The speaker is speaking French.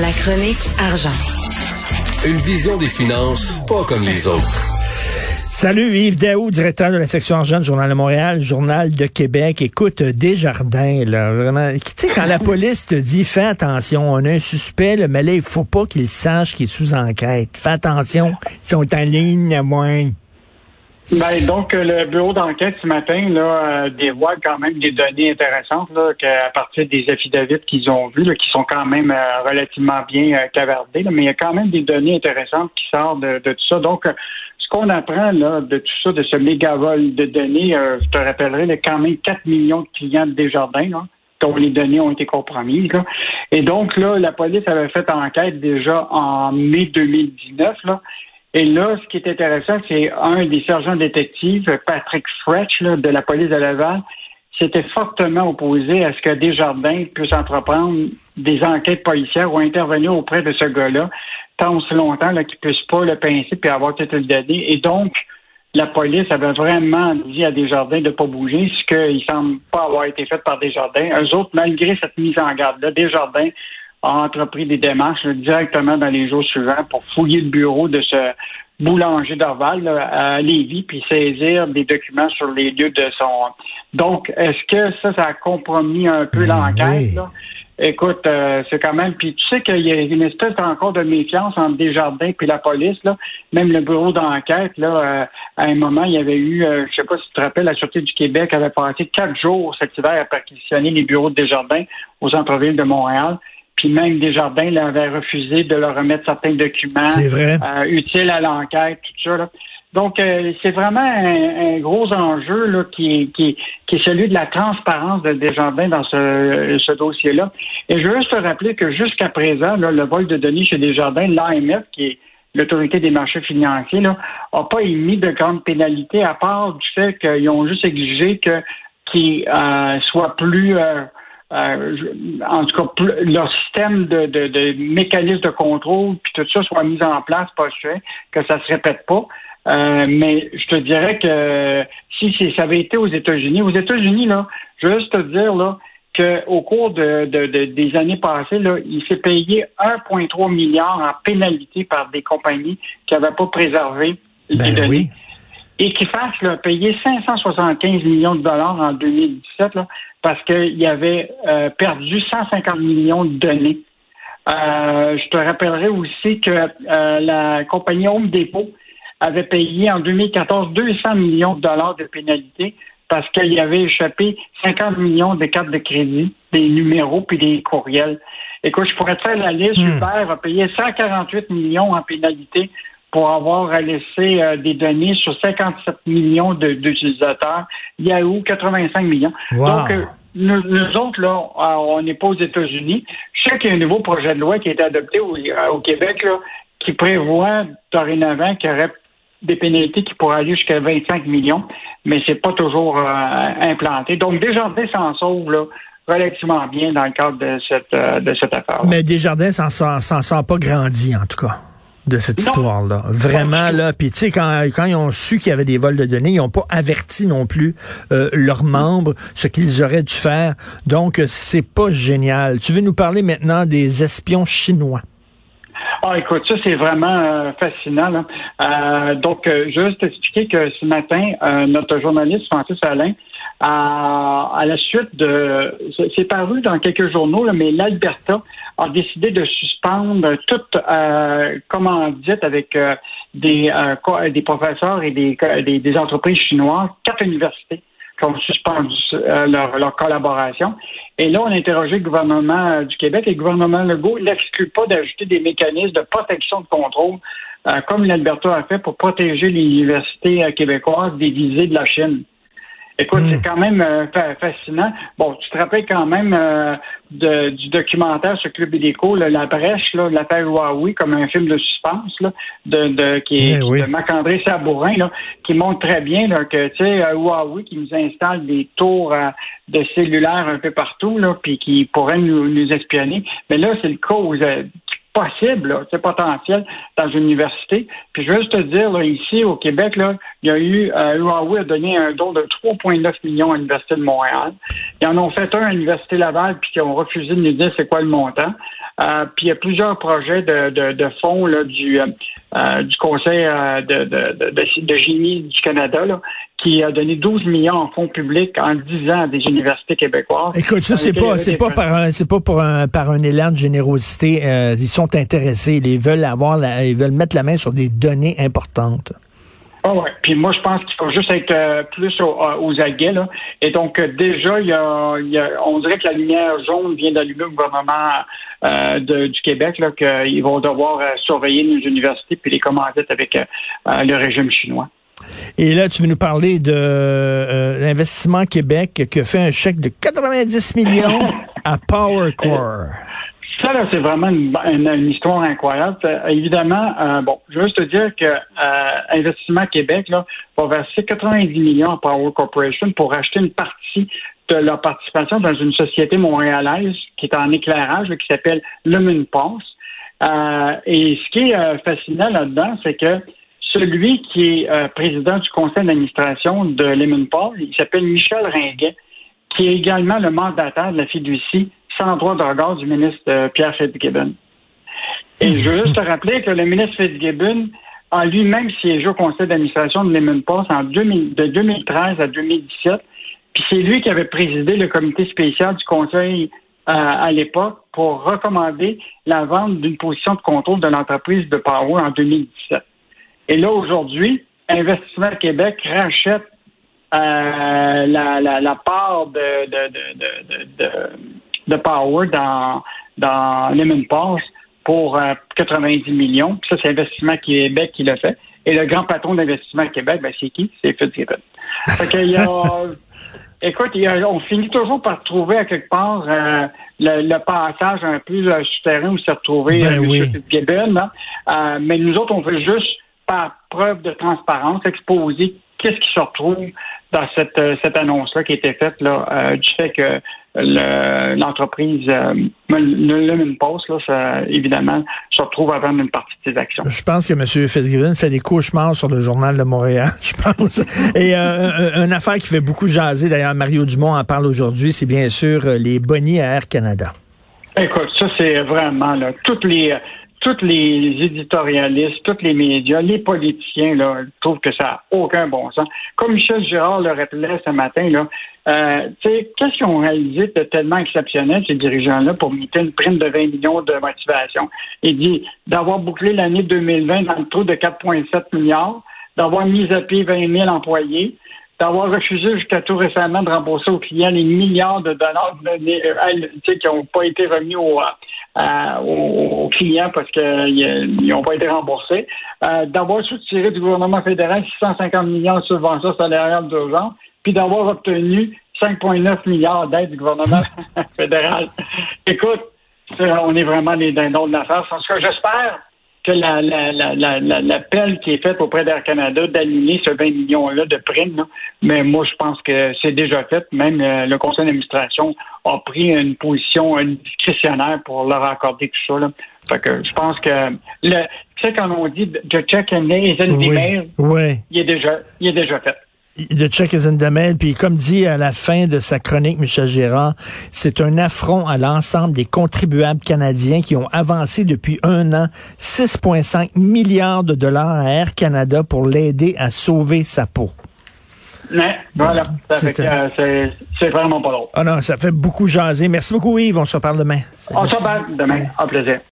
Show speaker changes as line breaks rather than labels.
La chronique argent.
Une vision des finances pas comme les autres.
Salut Yves Daou, directeur de la section argent du Journal de Montréal, Journal de Québec. Écoute, euh, Desjardins, là, vraiment, tu sais, quand la police te dit, fais attention, on a un suspect, là, mais là, il faut pas qu'il sache qu'il est sous enquête. Fais attention, ils sont en ligne à moins.
Ben, donc, euh, le bureau d'enquête ce matin là, euh, dévoile quand même des données intéressantes là, qu'à partir des affidavits qu'ils ont vus, là, qui sont quand même euh, relativement bien cavardés, mais il y a quand même des données intéressantes qui sortent de, tout ça. Donc, ce qu'on apprend là, de tout ça, de ce méga-vol de données, je te rappellerai, a quand même 4 millions de clients de Desjardins, là, dont les données ont été compromises. Là. Et donc, là, la police avait fait enquête déjà en mai 2019, là, et là, ce qui est intéressant, c'est un des sergents détectives, Patrick Fretch, de la police de Laval, s'était fortement opposé à ce que Desjardins puisse entreprendre des enquêtes policières ou intervenir auprès de ce gars-là, tant aussi longtemps qu'il ne puisse pas le pincer et avoir toute le donné. Et donc, la police avait vraiment dit à Desjardins de ne pas bouger, ce qu'il semble pas avoir été fait par Desjardins. Eux autres, malgré cette mise en garde-là, Desjardins a entrepris des démarches directement dans les jours suivants pour fouiller le bureau de ce boulanger d'Orval à Lévis puis saisir des documents sur les lieux de son. Donc, est-ce que ça, ça a compromis un peu ben l'enquête? Écoute, euh, c'est quand même. Puis tu sais qu'il y a une espèce encore de méfiance entre Desjardins puis la police. Là. Même le bureau d'enquête, là, euh, à un moment, il y avait eu, euh, je sais pas si tu te rappelles, la Sûreté du Québec avait passé quatre jours cet hiver à perquisitionner les bureaux de Desjardins aux centre-ville de Montréal. Puis même Desjardins là, avait refusé de leur remettre certains documents
euh,
utiles à l'enquête, tout ça. Là. Donc, euh, c'est vraiment un, gros enjeu là, qui, qui, qui, est celui de la transparence de Desjardins dans ce, ce dossier-là. Et je veux juste te rappeler que jusqu'à présent, là, le vol de données chez Desjardins, l'AMF, qui est l'autorité des marchés financiers, n'a pas émis de grandes pénalités, à part du fait qu'ils ont juste exigé que qu'il euh, soit plus euh, euh, en tout cas, leur système de, de, de mécanisme de contrôle, puis tout ça soit mis en place, pas sûr, que ça se répète pas. Euh, mais je te dirais que si ça avait été aux États-Unis, aux États-Unis, là, je veux juste te dire là, qu'au cours de, des années passées, là, il s'est payé 1,3 milliard en pénalité par des compagnies qui n'avaient pas préservé les
ben
données. Et qui fassent là, payer 575 millions de dollars en 2017 là, parce qu'il avait euh, perdu 150 millions de données. Euh, je te rappellerai aussi que euh, la compagnie Home Depot avait payé en 2014 200 millions de dollars de pénalités parce qu'il avait échappé 50 millions de cartes de crédit, des numéros puis des courriels. Écoute, je pourrais te faire la liste. Hmm. Uber a payé 148 millions en pénalité pour avoir laissé des données sur 57 millions d'utilisateurs. Yahoo, 85 millions. Donc, nous, autres, là, euh, on n'est pas aux États-Unis. Je sais qu'il y a un nouveau projet de loi qui a été adopté au, euh, Québec là, qui prévoit dorénavant qu'il y aurait des pénalités qui pourraient aller jusqu'à 25 millions, mais c'est pas toujours euh, implanté. Donc, Desjardins s'en sauve là, relativement bien dans le cadre de cette, de cette affaire. -là.
Mais Desjardins s'en s'en sort pas grandi, en tout cas de cette histoire-là. Vraiment, là. Puis, tu sais, quand, quand ils ont su qu'il y avait des vols de données, ils n'ont pas averti non plus euh, leurs membres ce qu'ils auraient dû faire. Donc, c'est pas génial. Tu veux nous parler maintenant des espions chinois?
Ah, écoute, ça, c'est vraiment euh, fascinant. Là. Euh, donc, euh, juste expliquer que ce matin, notre journaliste Francis Alain, à la suite de... C'est paru dans quelques journaux, là, mais l'Alberta a décidé de suspendre toute commandite avec des, des professeurs et des, des, des entreprises chinoises, quatre universités qui ont suspendu euh, leur, collaboration. Et là, on a interrogé le gouvernement euh, du Québec et le gouvernement Legault n'exclut pas d'ajouter des mécanismes de protection de contrôle, euh, comme l'Alberta a fait pour protéger les universités québécoises des visées de la Chine. Écoute, c'est hmm. quand même euh, fascinant. Bon, tu te rappelles quand même euh, du documentaire sur Club Illico, La Brèche, là, l'affaire Huawei, comme un film de suspense, là, de, de qui est eh de Marc-André Sabourin, là, qui montre très bien là, que tu sais, Huawei qui nous installe des tours euh, de cellulaires un peu partout, là, puis qui pourraient nous, nous espionner. Mais là, c'est le cas où, possible, c'est potentiel dans une université. Puis je veux juste te dire, là, ici au Québec, là, il y a eu, euh, Huawei a donné un don de 3,9 millions à l'Université de Montréal. Ils en ont fait un à l'Université Laval, puis qui ont refusé de nous dire c'est quoi le montant. puis il y a plusieurs projets de, de, fonds là, du, du Conseil de, de, de, génie du Canada là, qui a donné 12 millions en fonds publics en 10 ans à des universités québécoises.
Écoute, ça, c'est pas, c'est pas par un, c'est pas pour un, par un élan de générosité. ils sont intéressés. Ils veulent avoir ils veulent mettre la main sur des données importantes.
Ah ouais. Puis moi, je pense qu'il faut juste être euh, plus euh, aux, aguets. Là. Et donc, euh, déjà, il y, a, on dirait que la lumière jaune vient d'allumer le gouvernement du Québec, là, qu'ils vont devoir surveiller nos universités puis les commandites avec le régime chinois.
Et là, tu veux nous parler de l'investissement Québec qui a fait un chèque de 90 millions à PowerCore.
Ça, là, c'est vraiment une, histoire incroyable. Euh, évidemment, euh, bon, je veux juste te dire que euh, Investissement Québec là, va verser 90 millions à Power Corporation pour acheter une partie de leur participation dans une société montréalaise qui est en éclairage, qui s'appelle Lumen Euh, et ce qui est fascinant là-dedans, c'est que celui qui est président du conseil d'administration de Lemon il s'appelle Michel Ringuet, qui est également le mandataire de la fiducie sans droit de regard du ministre euh, Pierre Fitzgibbon. Et je veux juste te rappeler que le ministre Fitzgibbon a lui-même siégé au conseil d'administration de Lemon en de 2013 à 2017. Puis c'est lui qui avait présidé le comité spécial du conseil euh, à l'époque pour recommander la vente d'une position de contrôle de l'entreprise de Power en 2017. Et là, aujourd'hui, Investissement Québec rachète euh, la, part de Power dans, dans Lemon Pass pour 90 euh, millions. ça, c'est Investissement Québec qui l'a fait. Et le grand patron d'Investissement Québec, ben, c'est qui? C'est Fitzgibbon. Fait qu'il y a, écoute, on finit toujours par trouver à quelque part euh, le, passage un peu euh, souterrain où s'est retrouvé ben Fitzgibbon. Hein. mais nous autres, on veut juste, par preuve de transparence, exposer qu'est-ce qui se retrouve dans cette, cette annonce-là qui a été faite là, du fait que l'entreprise euh, le, Post, là, ça, évidemment, se retrouve à vendre une partie de ses actions.
Je pense que M. Fitzgibbon fait des cauchemars sur le journal de Montréal, je pense. Et euh, une affaire qui fait beaucoup jaser, d'ailleurs, Mario Dumont en parle aujourd'hui, c'est bien sûr euh, les bonnies à Air Canada.
Écoute, ça, c'est vraiment, là, toutes les tous les éditorialistes, tous les médias, les politiciens là, trouvent que ça n'a aucun bon sens. Comme Michel Girard le rappelait ce matin, là, euh, qu'est-ce qu'ils ont réalisé de tellement exceptionnel, ces dirigeants-là, pour mettre une prime de 20 millions de motivation? Il dit d'avoir bouclé l'année 2020 dans le taux de 4,7 milliards, d'avoir mis à pied 20 000 employés, d'avoir refusé jusqu'à tout récemment de rembourser aux clients les milliards de dollars euh, qui n'ont pas été remis aux, euh, aux, clients parce qu'ils n'ont pas été remboursés, euh, d'avoir soutiré du gouvernement fédéral 650 millions de subventions salariales d'urgence, puis d'avoir obtenu 5,9 milliards d'aides du gouvernement fédéral. Écoute, on est vraiment des dindons de l'affaire. En tout cas, j'espère que l'appel la, qui est fait auprès d'Air Canada d'aligner ce 20 millions-là de primes, mais moi, je pense que c'est déjà fait. Même euh, le conseil d'administration a pris une position discrétionnaire pour leur accorder tout ça. Là. Fait que je pense que le, tu sais, quand on dit de check and
oui, oui.
il est déjà, il est déjà fait
de check is in the mail. Puis comme dit à la fin de sa chronique, Michel Gérard, c'est un affront à l'ensemble des contribuables canadiens qui ont avancé depuis un an 6,5 milliards de dollars à Air Canada pour l'aider à sauver sa peau.
Mais, voilà, c'est vraiment pas drôle.
Ah non, ça fait beaucoup jaser. Merci beaucoup Yves, on se reparle demain.
On se reparle demain, en plaisir.